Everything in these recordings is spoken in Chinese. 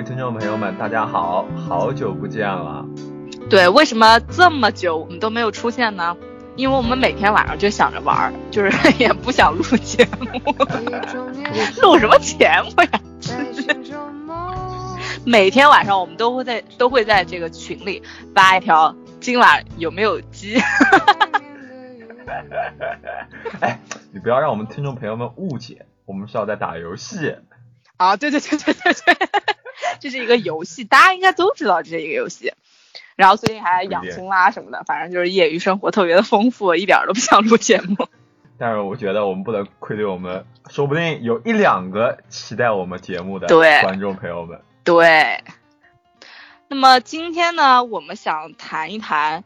位听众朋友们，大家好，好久不见了。对，为什么这么久我们都没有出现呢？因为我们每天晚上就想着玩儿，就是 也不想录节目，录什么节目呀？每天晚上我们都会在都会在这个群里发一条，今晚有没有鸡？哎，你不要让我们听众朋友们误解，我们是要在打游戏。啊，对对对对对对，这是一个游戏，大家应该都知道这是一个游戏。然后最近还养青蛙什么的，反正就是业余生活特别的丰富，一点都不想录节目。但是我觉得我们不能愧对我们，说不定有一两个期待我们节目的观众朋友们。对。那么今天呢，我们想谈一谈，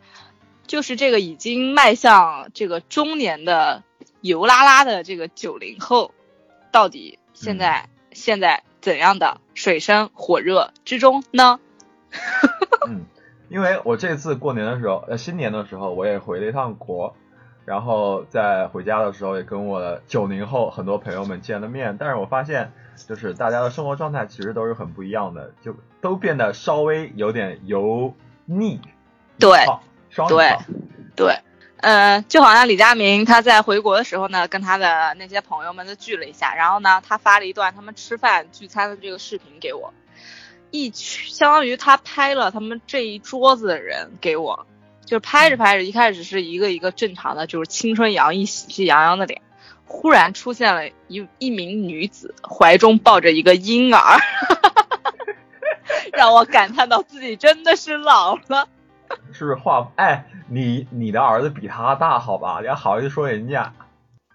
就是这个已经迈向这个中年的油拉拉的这个九零后，到底现在。现在怎样的水深火热之中呢？嗯，因为我这次过年的时候，呃，新年的时候我也回了一趟国，然后在回家的时候也跟我的九零后很多朋友们见了面，但是我发现就是大家的生活状态其实都是很不一样的，就都变得稍微有点油腻，对，对，对。呃，就好像李佳明他在回国的时候呢，跟他的那些朋友们都聚了一下，然后呢，他发了一段他们吃饭聚餐的这个视频给我，一相当于他拍了他们这一桌子的人给我，就拍着拍着，一开始是一个一个正常的，就是青春洋溢、喜气洋洋的脸，忽然出现了一一名女子，怀中抱着一个婴儿，让我感叹到自己真的是老了。是不是画？哎，你你的儿子比他大，好吧？你还好意思说人家？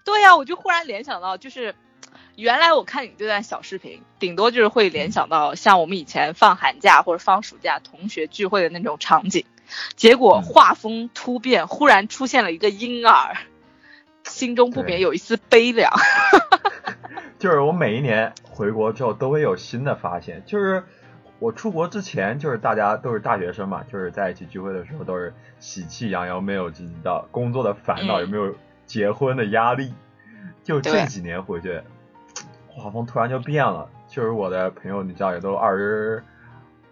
对呀，我就忽然联想到，就是原来我看你这段小视频，顶多就是会联想到像我们以前放寒假或者放暑假同学聚会的那种场景，结果画风突变，忽然出现了一个婴儿，心中不免有一丝悲凉。就是我每一年回国之后都会有新的发现，就是。我出国之前就是大家都是大学生嘛，就是在一起聚会的时候都是喜气洋洋，没有及到工作的烦恼，也没有结婚的压力。就这几年回去，画风突然就变了。就是我的朋友，你知道也都二十，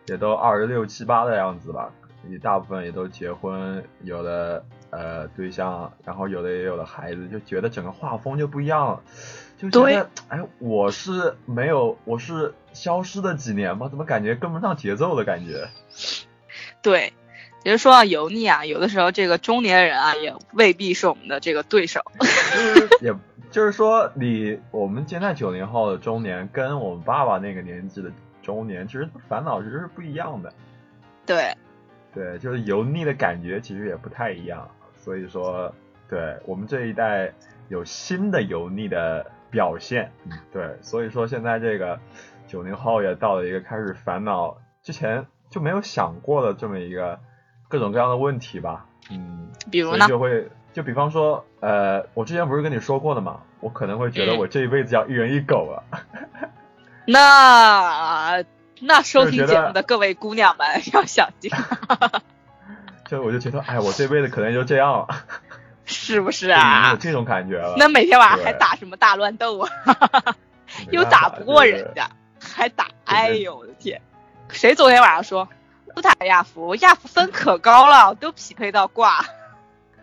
也都二十六七八的样子吧，也大部分也都结婚，有的呃对象，然后有的也有了孩子，就觉得整个画风就不一样了。就觉得，哎，我是没有，我是消失的几年吗？怎么感觉跟不上节奏的感觉？对，其实说到油腻啊，有的时候这个中年人啊，也未必是我们的这个对手。也就是说，你我们现在九零后的中年，跟我们爸爸那个年纪的中年，其实烦恼其实是不一样的。对，对，就是油腻的感觉其实也不太一样。所以说，对我们这一代有新的油腻的。表现，对，所以说现在这个九零后也到了一个开始烦恼之前就没有想过的这么一个各种各样的问题吧，嗯，比如呢，就会就比方说，呃，我之前不是跟你说过的嘛，我可能会觉得我这一辈子要一人一狗了，那 那收听节目的各位姑娘们 要小心，就我就觉得，哎，我这辈子可能就这样了。是不是啊？有这种感觉了。那每天晚上还打什么大乱斗啊？又打不过人家，还打？哎呦我的天！谁昨天晚上说不打亚服？亚服分可高了，都匹配到挂。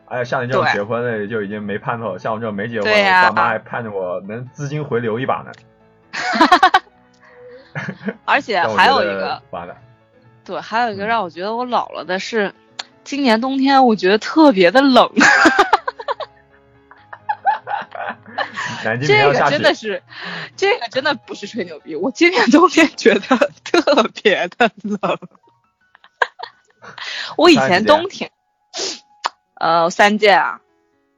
哎呀，像你这种结婚的就已经没盼头了。像我这种没结婚，我爸妈还盼着我能资金回流一把呢。而且 还有一个，完了。对，还有一个让我觉得我老了的是，今年冬天我觉得特别的冷。这个真的是，这个真的不是吹牛逼。我今年冬天觉得特别的冷。我以前冬天，呃，三件啊，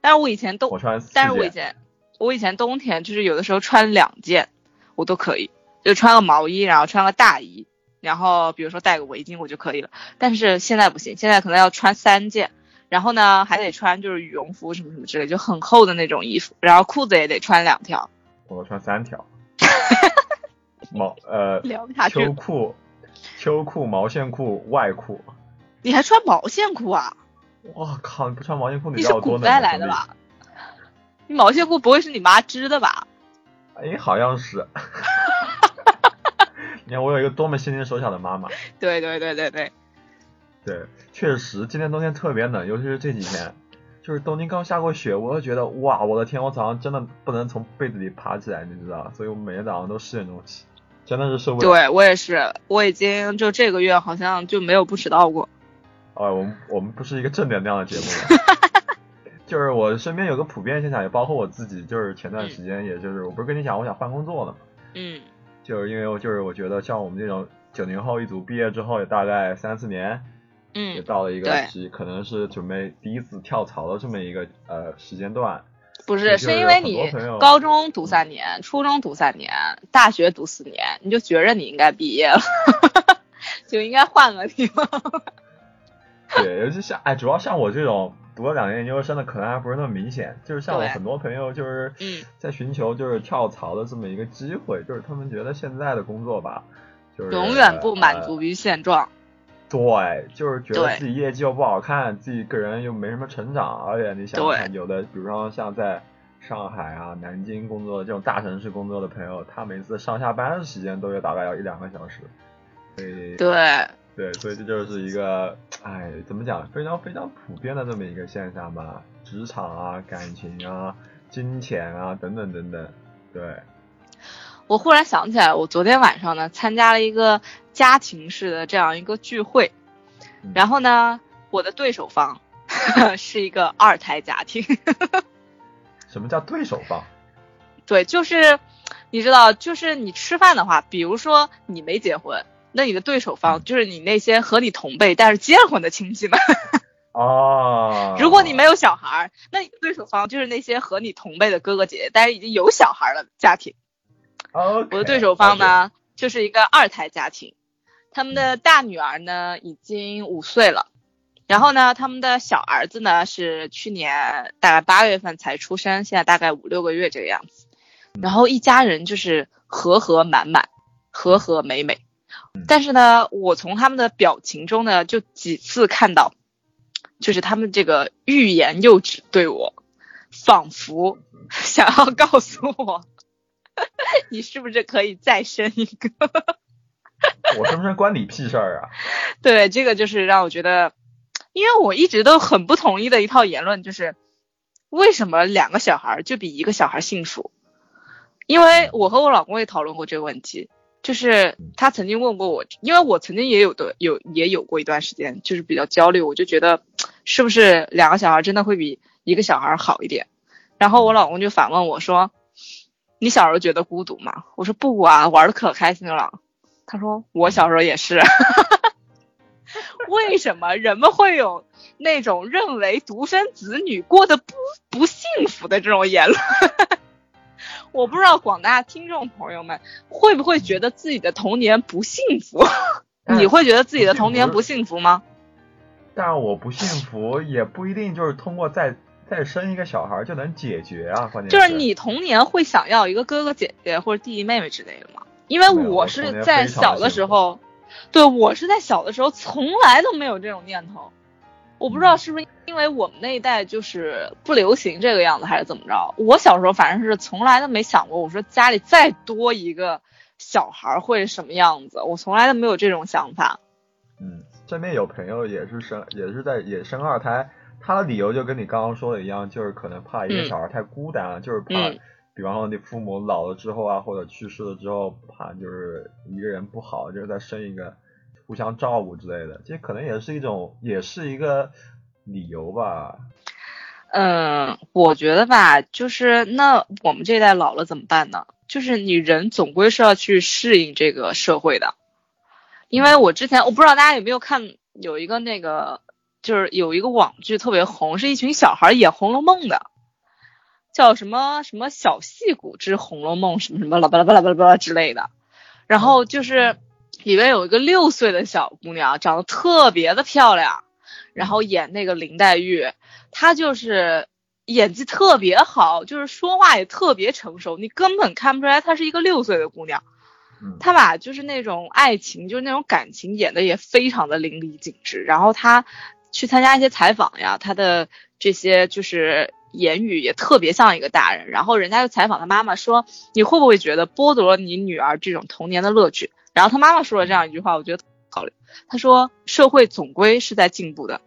但是我以前冬，但是我以前，我以前冬天就是有的时候穿两件，我都可以，就穿个毛衣，然后穿个大衣，然后比如说戴个围巾，我就可以了。但是现在不行，现在可能要穿三件。然后呢，还得穿就是羽绒服什么什么之类，就很厚的那种衣服。然后裤子也得穿两条。我穿三条。毛呃，秋裤、秋裤、毛线裤、外裤。你还穿毛线裤啊？我靠！你不穿毛线裤，你是古代来的吧？你毛线裤不会是你妈织的吧？哎，好像是。你看我有一个多么心灵手巧的妈妈。对对对对对。对，确实今天冬天特别冷，尤其是这几天，就是东京刚下过雪，我就觉得哇，我的天，我早上真的不能从被子里爬起来，你知道，所以我每天早上都十点钟起，真的是受不了。对我也是，我已经就这个月好像就没有不迟到过。哦，我们我们不是一个正能量的节目。就是我身边有个普遍现象，也包括我自己，就是前段时间，也就是我不是跟你讲，我想换工作了嘛。嗯。就是因为我就是我觉得像我们这种九零后一组，毕业之后也大概三四年。嗯，也到了一个时，可能是准备第一次跳槽的这么一个呃时间段。不是，是因为你高中读三年，初中读三年，大学读四年，你就觉着你应该毕业了，就应该换个地方。对，尤其像哎，主要像我这种读了两年研究生的，可能还不是那么明显。就是像我很多朋友，就是在寻求就是跳槽的这么一个机会，就是他们觉得现在的工作吧，就是永远不满足于现状。对，就是觉得自己业绩又不好看，自己个人又没什么成长，而且你想想看，有的，比如说像在上海啊、南京工作的这种大城市工作的朋友，他每次上下班的时间都有大概要一两个小时。所以对对，所以这就是一个，哎，怎么讲，非常非常普遍的这么一个现象吧，职场啊、感情啊、金钱啊等等等等，对。我忽然想起来，我昨天晚上呢参加了一个家庭式的这样一个聚会，然后呢，我的对手方 是一个二胎家庭。什么叫对手方？对，就是你知道，就是你吃饭的话，比如说你没结婚，那你的对手方就是你那些和你同辈但是结了婚的亲戚们。哦。如果你没有小孩，那你的对手方就是那些和你同辈的哥哥姐姐，但是已经有小孩的家庭。我的对手方呢，就是一个二胎家庭，他们的大女儿呢已经五岁了，然后呢，他们的小儿子呢是去年大概八月份才出生，现在大概五六个月这个样子，然后一家人就是和和满满，和和美美，但是呢，我从他们的表情中呢，就几次看到，就是他们这个欲言又止，对我仿佛想要告诉我。你是不是可以再生一个？我生不生关你屁事儿啊？对，这个就是让我觉得，因为我一直都很不同意的一套言论，就是为什么两个小孩就比一个小孩幸福？因为我和我老公也讨论过这个问题，就是他曾经问过我，因为我曾经也有的有也有过一段时间，就是比较焦虑，我就觉得是不是两个小孩真的会比一个小孩好一点？然后我老公就反问我说。你小时候觉得孤独吗？我说不啊，玩的可开心了。他说我小时候也是。为什么人们会有那种认为独生子女过得不不幸福的这种言论？我不知道广大听众朋友们会不会觉得自己的童年不幸福？你会觉得自己的童年不幸福吗？但我不幸福也不一定就是通过在。再生一个小孩就能解决啊！关键就是你童年会想要一个哥哥姐姐或者弟弟妹妹之类的吗？因为我是在小的时候，对我是在小的时候从来都没有这种念头。我不知道是不是因为我们那一代就是不流行这个样子，还是怎么着？我小时候反正是从来都没想过，我说家里再多一个小孩会什么样子，我从来都没有这种想法。嗯，身边有朋友也是生，也是在也生二胎。他的理由就跟你刚刚说的一样，就是可能怕一个小孩太孤单了，就是怕，比方说你父母老了之后啊，或者去世了之后，怕就是一个人不好，就是再生一个，互相照顾之类的，这可能也是一种，也是一个理由吧。嗯，我觉得吧，就是那我们这一代老了怎么办呢？就是你人总归是要去适应这个社会的，因为我之前我不知道大家有没有看有一个那个。就是有一个网剧特别红，是一群小孩演《红楼梦》的，叫什么什么小戏骨之《红楼梦》什么什么啦巴拉巴拉巴拉巴拉之类的。然后就是里面有一个六岁的小姑娘，长得特别的漂亮，然后演那个林黛玉，她就是演技特别好，就是说话也特别成熟，你根本看不出来她是一个六岁的姑娘。她把就是那种爱情，就是那种感情演的也非常的淋漓尽致，然后她。去参加一些采访呀，他的这些就是言语也特别像一个大人。然后人家就采访他妈妈说：“你会不会觉得剥夺了你女儿这种童年的乐趣？”然后他妈妈说了这样一句话，我觉得好。他说：“社会总归是在进步的，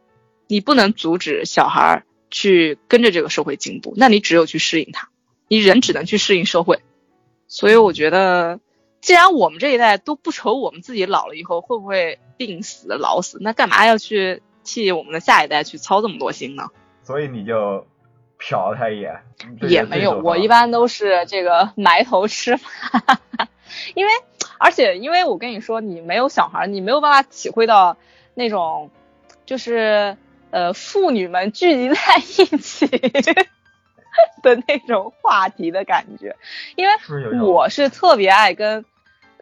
你不能阻止小孩去跟着这个社会进步，那你只有去适应它。你人只能去适应社会。所以我觉得，既然我们这一代都不愁我们自己老了以后会不会病死、老死，那干嘛要去替我们的下一代去操这么多心呢？”所以你就瞟了他一眼，也没有。我一般都是这个埋头吃饭，因为。而且，因为我跟你说，你没有小孩，你没有办法体会到那种，就是呃，妇女们聚集在一起的那种话题的感觉。因为我是特别爱跟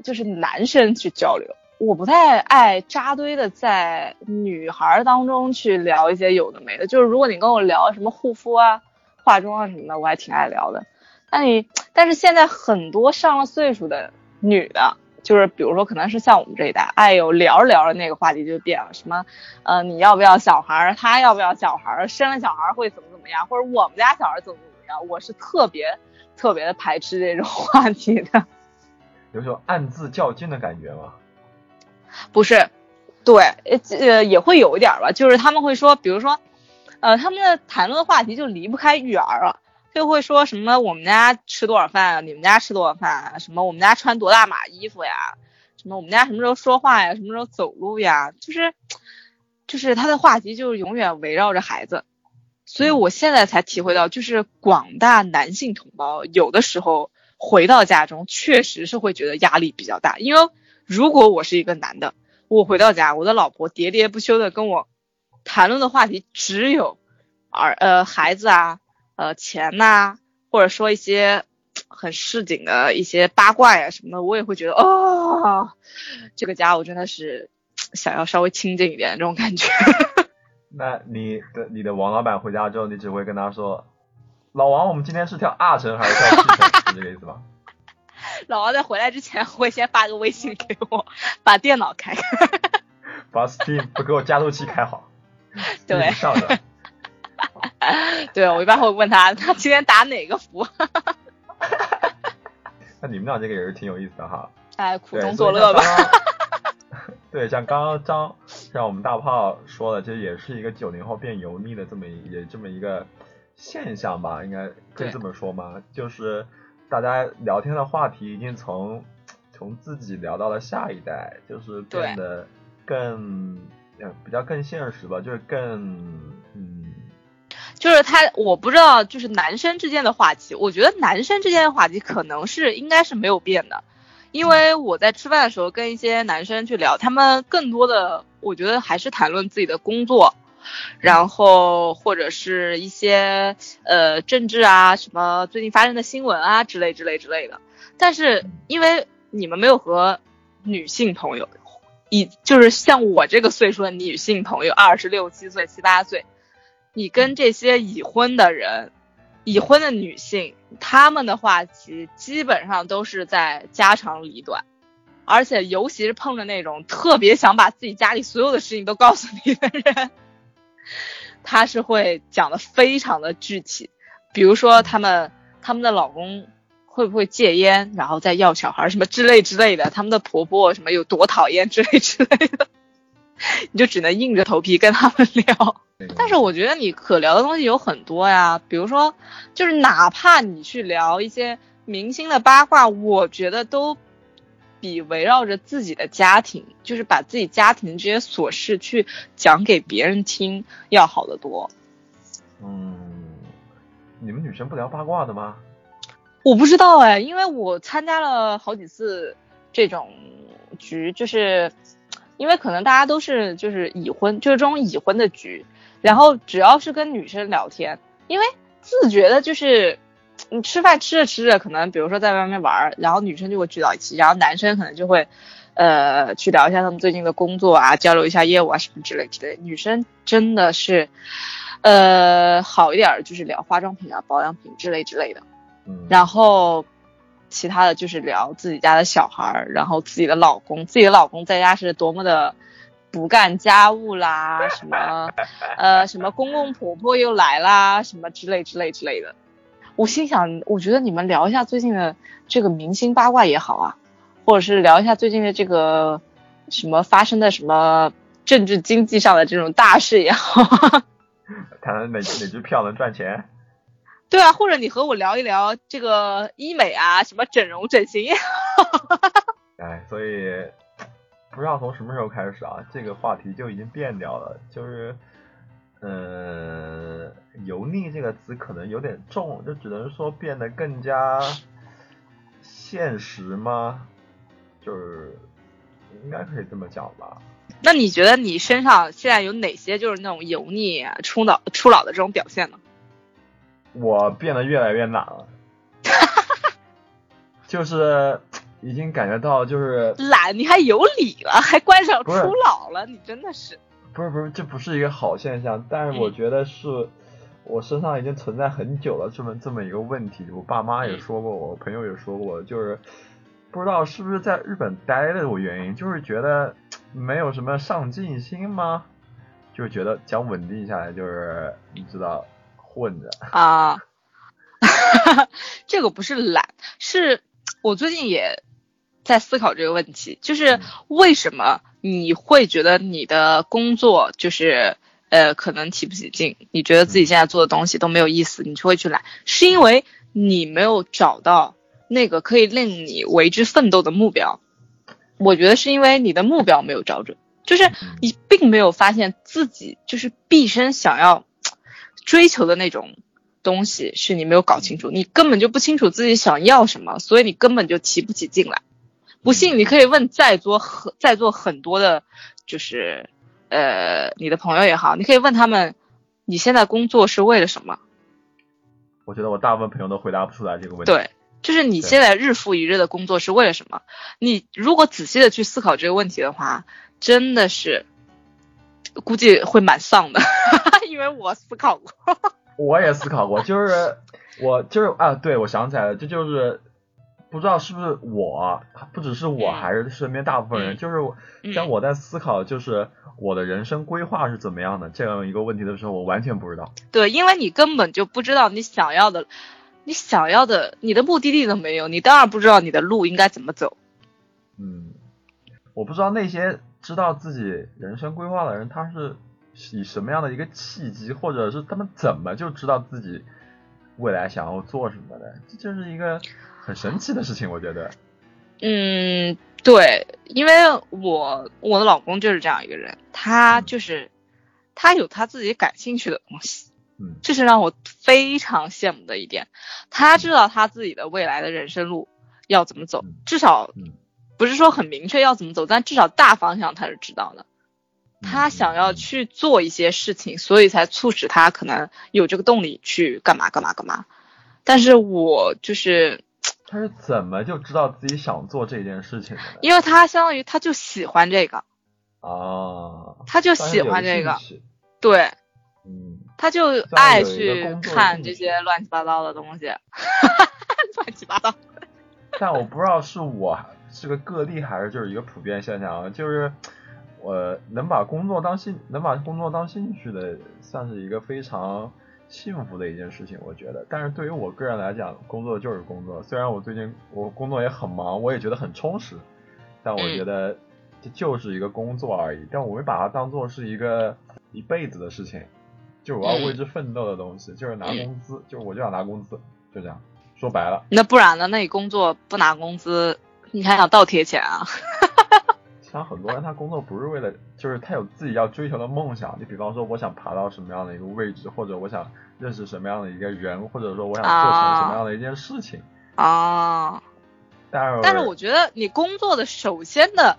就是男生去交流，我不太爱扎堆的在女孩当中去聊一些有的没的。就是如果你跟我聊什么护肤啊、化妆啊什么的，我还挺爱聊的。那你，但是现在很多上了岁数的女的。就是比如说，可能是像我们这一代，哎呦，聊着聊着那个话题就变了，什么，呃，你要不要小孩儿？他要不要小孩儿？生了小孩儿会怎么怎么样？或者我们家小孩怎么怎么样？我是特别特别的排斥这种话题的。有种暗自较劲的感觉吗？不是，对，呃，也会有一点吧。就是他们会说，比如说，呃，他们的谈论的话题就离不开育儿了。就会说什么我们家吃多少饭，你们家吃多少饭？什么我们家穿多大码衣服呀？什么我们家什么时候说话呀？什么时候走路呀？就是，就是他的话题就是永远围绕着孩子，所以我现在才体会到，就是广大男性同胞有的时候回到家中确实是会觉得压力比较大，因为如果我是一个男的，我回到家，我的老婆喋喋不休的跟我谈论的话题只有儿呃孩子啊。呃，钱呐，或者说一些很市井的一些八卦呀什么的，我也会觉得，哦，这个家我真的是想要稍微清静一点这种感觉。那你的你的王老板回家之后，你只会跟他说，老王，我们今天是跳二层还是跳七层？是这个意思吧？老王在回来之前会先发个微信给我，把电脑开开，把 Steam 不给我加速器开好，对，上着。对，我一般会问他，他今天打哪个服？那你们俩这个也是挺有意思的哈。哎，苦中作乐吧。对，像刚刚张，像我们大炮说的，这也是一个九零后变油腻的这么也这么一个现象吧？应该可以这么说吗？就是大家聊天的话题已经从 从自己聊到了下一代，就是变得更比较更现实吧，就是更嗯。就是他，我不知道，就是男生之间的话题，我觉得男生之间的话题可能是应该是没有变的，因为我在吃饭的时候跟一些男生去聊，他们更多的我觉得还是谈论自己的工作，然后或者是一些呃政治啊，什么最近发生的新闻啊之类之类之类的。但是因为你们没有和女性朋友，以就是像我这个岁数的女性朋友，二十六七岁、七八岁。你跟这些已婚的人、已婚的女性，他们的话题基本上都是在家长里短，而且尤其是碰着那种特别想把自己家里所有的事情都告诉你的人，他是会讲的非常的具体，比如说他们他们的老公会不会戒烟，然后再要小孩什么之类之类的，他们的婆婆什么有多讨厌之类之类的，你就只能硬着头皮跟他们聊。但是我觉得你可聊的东西有很多呀，比如说，就是哪怕你去聊一些明星的八卦，我觉得都比围绕着自己的家庭，就是把自己家庭这些琐事去讲给别人听要好得多。嗯，你们女生不聊八卦的吗？我不知道哎，因为我参加了好几次这种局，就是因为可能大家都是就是已婚，就是这种已婚的局。然后只要是跟女生聊天，因为自觉的就是，你吃饭吃着吃着，可能比如说在外面玩，然后女生就会聚到一起，然后男生可能就会，呃，去聊一下他们最近的工作啊，交流一下业务啊什么之类之类。女生真的是，呃，好一点就是聊化妆品啊、保养品之类之类的，然后其他的就是聊自己家的小孩，然后自己的老公，自己的老公在家是多么的。不干家务啦，什么，呃，什么公公婆婆又来啦，什么之类之类之类的。我心想，我觉得你们聊一下最近的这个明星八卦也好啊，或者是聊一下最近的这个什么发生的什么政治经济上的这种大事也好。谈谈哪哪支票能赚钱？对啊，或者你和我聊一聊这个医美啊，什么整容整形。哎，所以不知道从什么时候开始啊，这个话题就已经变掉了。就是，嗯，油腻这个词可能有点重，就只能说变得更加现实吗？就是应该可以这么讲吧。那你觉得你身上现在有哪些就是那种油腻、初老、初老的这种表现呢？我变得越来越懒了，就是已经感觉到就是懒，你还有理了，还观上初老了，你真的是不是不是，这不是一个好现象，但是我觉得是我身上已经存在很久了这么这么一个问题，我爸妈也说过，我朋友也说过，就是不知道是不是在日本待的原因，就是觉得没有什么上进心吗？就是觉得想稳定下来，就是你知道。混着啊，这个不是懒，是我最近也在思考这个问题，就是为什么你会觉得你的工作就是呃可能提不起劲，你觉得自己现在做的东西都没有意思，你就会去懒，是因为你没有找到那个可以令你为之奋斗的目标。我觉得是因为你的目标没有找准，就是你并没有发现自己就是毕生想要。追求的那种东西是你没有搞清楚，你根本就不清楚自己想要什么，所以你根本就提不起劲来。不信你可以问在座很在座很多的，就是呃你的朋友也好，你可以问他们，你现在工作是为了什么？我觉得我大部分朋友都回答不出来这个问题。对，就是你现在日复一日的工作是为了什么？你如果仔细的去思考这个问题的话，真的是。估计会蛮丧的，因为我思考过。我也思考过，就是我就是啊，对，我想起来了，这就是不知道是不是我，不只是我，还是身边大部分人，就是当我在思考，就是我的人生规划是怎么样的这样一个问题的时候，我完全不知道。对，因为你根本就不知道你想要的，你想要的，你的目的地都没有，你当然不知道你的路应该怎么走。嗯，我不知道那些。知道自己人生规划的人，他是以什么样的一个契机，或者是他们怎么就知道自己未来想要做什么的？这就是一个很神奇的事情，我觉得。嗯，对，因为我我的老公就是这样一个人，他就是他有他自己感兴趣的东西，嗯，这是让我非常羡慕的一点。他知道他自己的未来的人生路要怎么走，至少。不是说很明确要怎么走，但至少大方向他是知道的。他想要去做一些事情，所以才促使他可能有这个动力去干嘛干嘛干嘛。但是我就是，他是怎么就知道自己想做这件事情的？因为他相当于他就喜欢这个啊，他就喜欢这个，对，嗯，他就爱去看这些乱七八糟的东西，乱七八糟。但我不知道是我。是个个例还是就是一个普遍现象啊？就是我能把工作当兴能把工作当兴趣的，算是一个非常幸福的一件事情，我觉得。但是对于我个人来讲，工作就是工作。虽然我最近我工作也很忙，我也觉得很充实，但我觉得这就是一个工作而已。但我没把它当做是一个一辈子的事情，就我要为之奋斗的东西，就是拿工资，就我就想拿工资，就这样说白了。那不然呢？那你工作不拿工资？你还想倒贴钱啊？像很多人，他工作不是为了，就是他有自己要追求的梦想。你比方说，我想爬到什么样的一个位置，或者我想认识什么样的一个人，或者说我想做成什么样的一件事情啊。但是，但是我觉得你工作的首先的，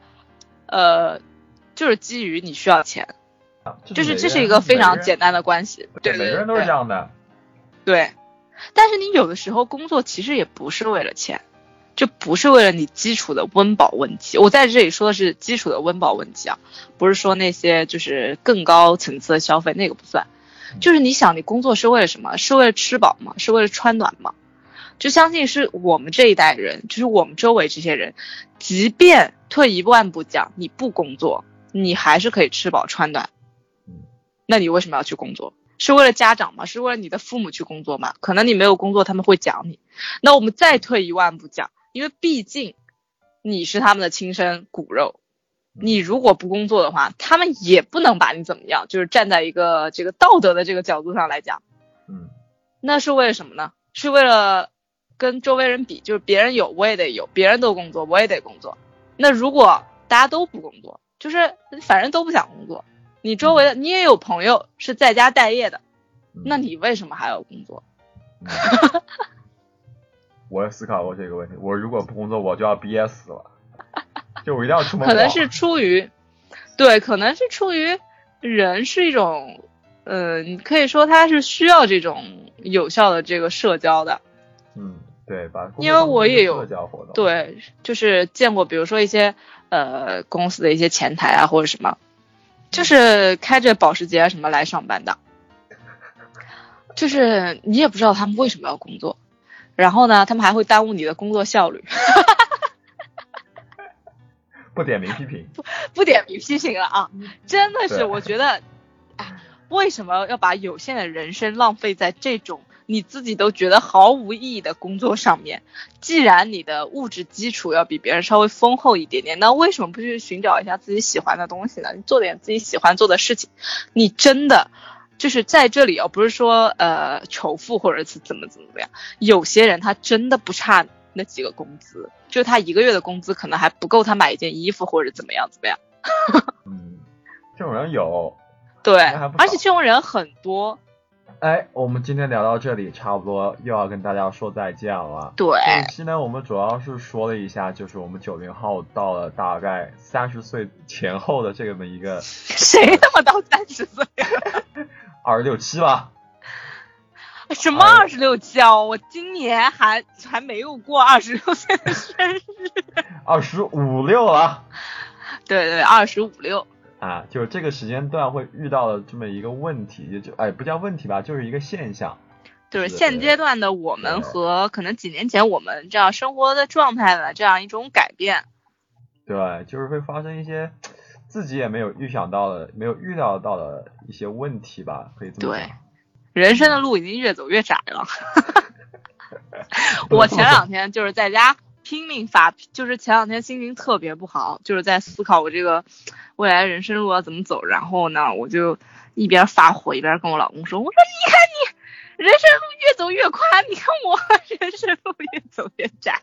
呃，就是基于你需要钱，就是这是一个非常简单的关系。对，每个人都是这样的。对，但是你有的时候工作其实也不是为了钱。这不是为了你基础的温饱问题，我在这里说的是基础的温饱问题啊，不是说那些就是更高层次的消费那个不算，就是你想你工作是为了什么？是为了吃饱吗？是为了穿暖吗？就相信是我们这一代人，就是我们周围这些人，即便退一万步讲，你不工作，你还是可以吃饱穿暖。那你为什么要去工作？是为了家长吗？是为了你的父母去工作吗？可能你没有工作，他们会讲你。那我们再退一万步讲。因为毕竟，你是他们的亲生骨肉，你如果不工作的话，他们也不能把你怎么样。就是站在一个这个道德的这个角度上来讲，嗯，那是为了什么呢？是为了跟周围人比，就是别人有我也得有，别人都工作我也得工作。那如果大家都不工作，就是反正都不想工作，你周围的你也有朋友是在家待业的，那你为什么还要工作？我也思考过这个问题。我如果不工作，我就要憋死了。就我一定要出门。可能是 出于，对，可能是出于人是一种，嗯，可以说他是需要这种有效的这个社交的。嗯，对把？因为我也有社交活动。对，就是见过，比如说一些呃公司的一些前台啊，或者什么，就是开着保时捷什么来上班的。就是你也不知道他们为什么要工作。然后呢，他们还会耽误你的工作效率。不点名批评，不不点名批评了啊！真的是，我觉得，哎，为什么要把有限的人生浪费在这种你自己都觉得毫无意义的工作上面？既然你的物质基础要比别人稍微丰厚一点点，那为什么不去寻找一下自己喜欢的东西呢？你做点自己喜欢做的事情，你真的。就是在这里哦，不是说呃仇富或者是怎么怎么怎么样，有些人他真的不差那几个工资，就他一个月的工资可能还不够他买一件衣服或者怎么样怎么样。嗯，这种人有，对，而且这种人很多。哎，我们今天聊到这里，差不多又要跟大家说再见了。对，这期呢，我们主要是说了一下，就是我们九零后到了大概三十岁前后的这么一个。谁他妈到三十岁？二十六七吧？什么二十六七啊？我今年还还没有过二十六岁的生日。二十五六了。对对，二十五六。啊，就是这个时间段会遇到的这么一个问题，就哎不叫问题吧，就是一个现象。就是现阶段的我们和可能几年前我们这样生活的状态的这样一种改变。对，就是会发生一些。自己也没有预想到的，没有预料到的一些问题吧，可以这么说。对，人生的路已经越走越窄了。我前两天就是在家拼命发，就是前两天心情特别不好，就是在思考我这个未来人生路要怎么走。然后呢，我就一边发火一边跟我老公说：“我说你看你人生路越走越宽，你看我 人生路越走越窄。”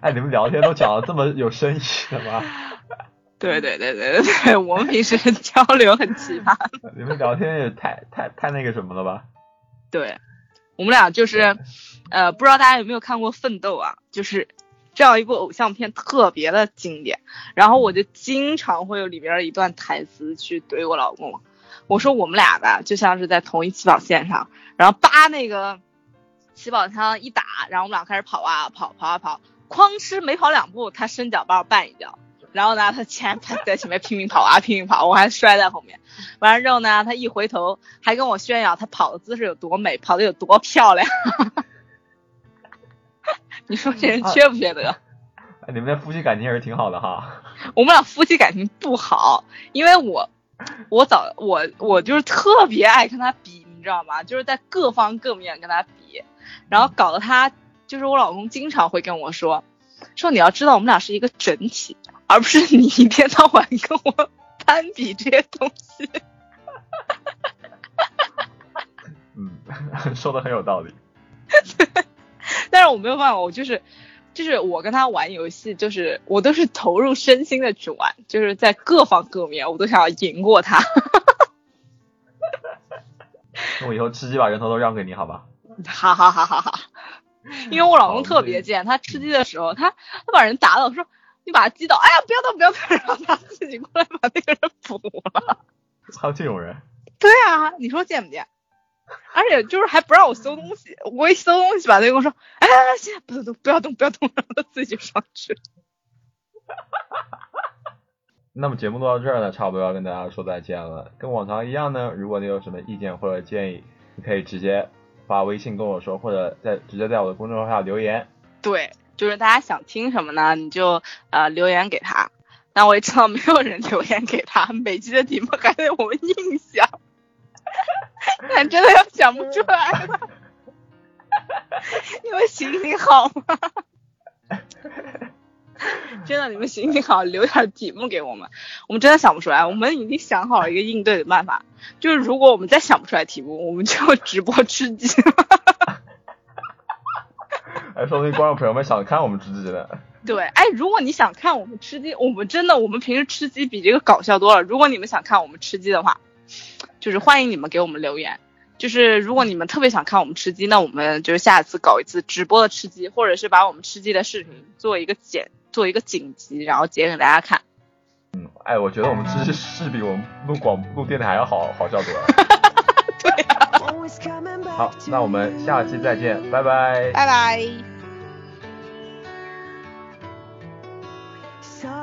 哎，你们聊天都讲的这么有深意的吗？对对对对对对，我们平时 交流很奇葩。你们聊天也太太太那个什么了吧？对，我们俩就是，呃，不知道大家有没有看过《奋斗》啊？就是这样一部偶像片，特别的经典。然后我就经常会有里边一段台词去怼我老公，我说我们俩吧，就像是在同一起跑线上，然后叭那个起跑枪一打，然后我们俩开始跑啊跑，跑啊跑，哐哧没跑两步，他伸脚把我绊一脚。然后呢，他前排在前面拼命跑啊，拼命跑，我还摔在后面。完了之后呢，他一回头还跟我炫耀他跑的姿势有多美，跑的有多漂亮。你说这人缺不缺德？你们的夫妻感情也是挺好的哈。我们俩夫妻感情不好，因为我我早我我就是特别爱跟他比，你知道吗？就是在各方各面跟他比，然后搞得他就是我老公经常会跟我说说你要知道我们俩是一个整体。而不是你一天到晚跟我攀比这些东西，嗯，说的很有道理。但是我没有办法，我就是，就是我跟他玩游戏，就是我都是投入身心的去玩，就是在各方各面我都想要赢过他。那我以后吃鸡把人头都让给你，好吧？哈哈哈哈哈！因为我老公特别贱，他吃鸡的时候，他他把人打倒，说。你把他击倒！哎呀，不要动，不要动，让他自己过来把那个人补了。还有这种人？对啊，你说贱不贱？而且就是还不让我搜东西，我一搜东西吧，他就跟我说：“哎，现在不动，不要动，不要动，让他自己上去。”那么节目录到这儿呢，差不多要跟大家说再见了。跟往常一样呢，如果你有什么意见或者建议，你可以直接发微信跟我说，或者在直接在我的公众号下留言。对。就是大家想听什么呢？你就呃留言给他。但我也知道没有人留言给他，每期的题目还得我们硬想，但真的要想不出来了。你们心情好吗？真的，你们行行好，留点题目给我们。我们真的想不出来，我们已经想好了一个应对的办法，就是如果我们再想不出来题目，我们就直播吃鸡。哎，说明观众朋友们想看我们吃鸡的。对，哎，如果你想看我们吃鸡，我们真的，我们平时吃鸡比这个搞笑多了。如果你们想看我们吃鸡的话，就是欢迎你们给我们留言。就是如果你们特别想看我们吃鸡，那我们就是下次搞一次直播的吃鸡，或者是把我们吃鸡的视频做一个剪，做一个剪辑，然后剪给大家看。嗯，哎，我觉得我们吃鸡是比我们录广录电台还要好好笑多了。对呀。好，那我们下期再见，拜拜。拜拜。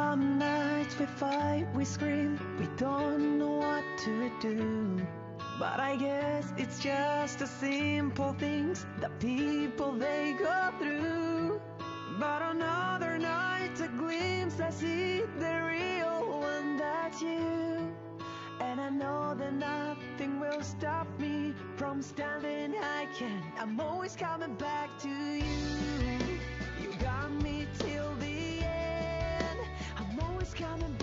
Some nights we fight, we scream, we don't know what to do. But I guess it's just the simple things that people they go through. But another night, a glimpse, I see the real one, that's you. And I know that nothing will stop me from standing I can. I'm always coming back to you. coming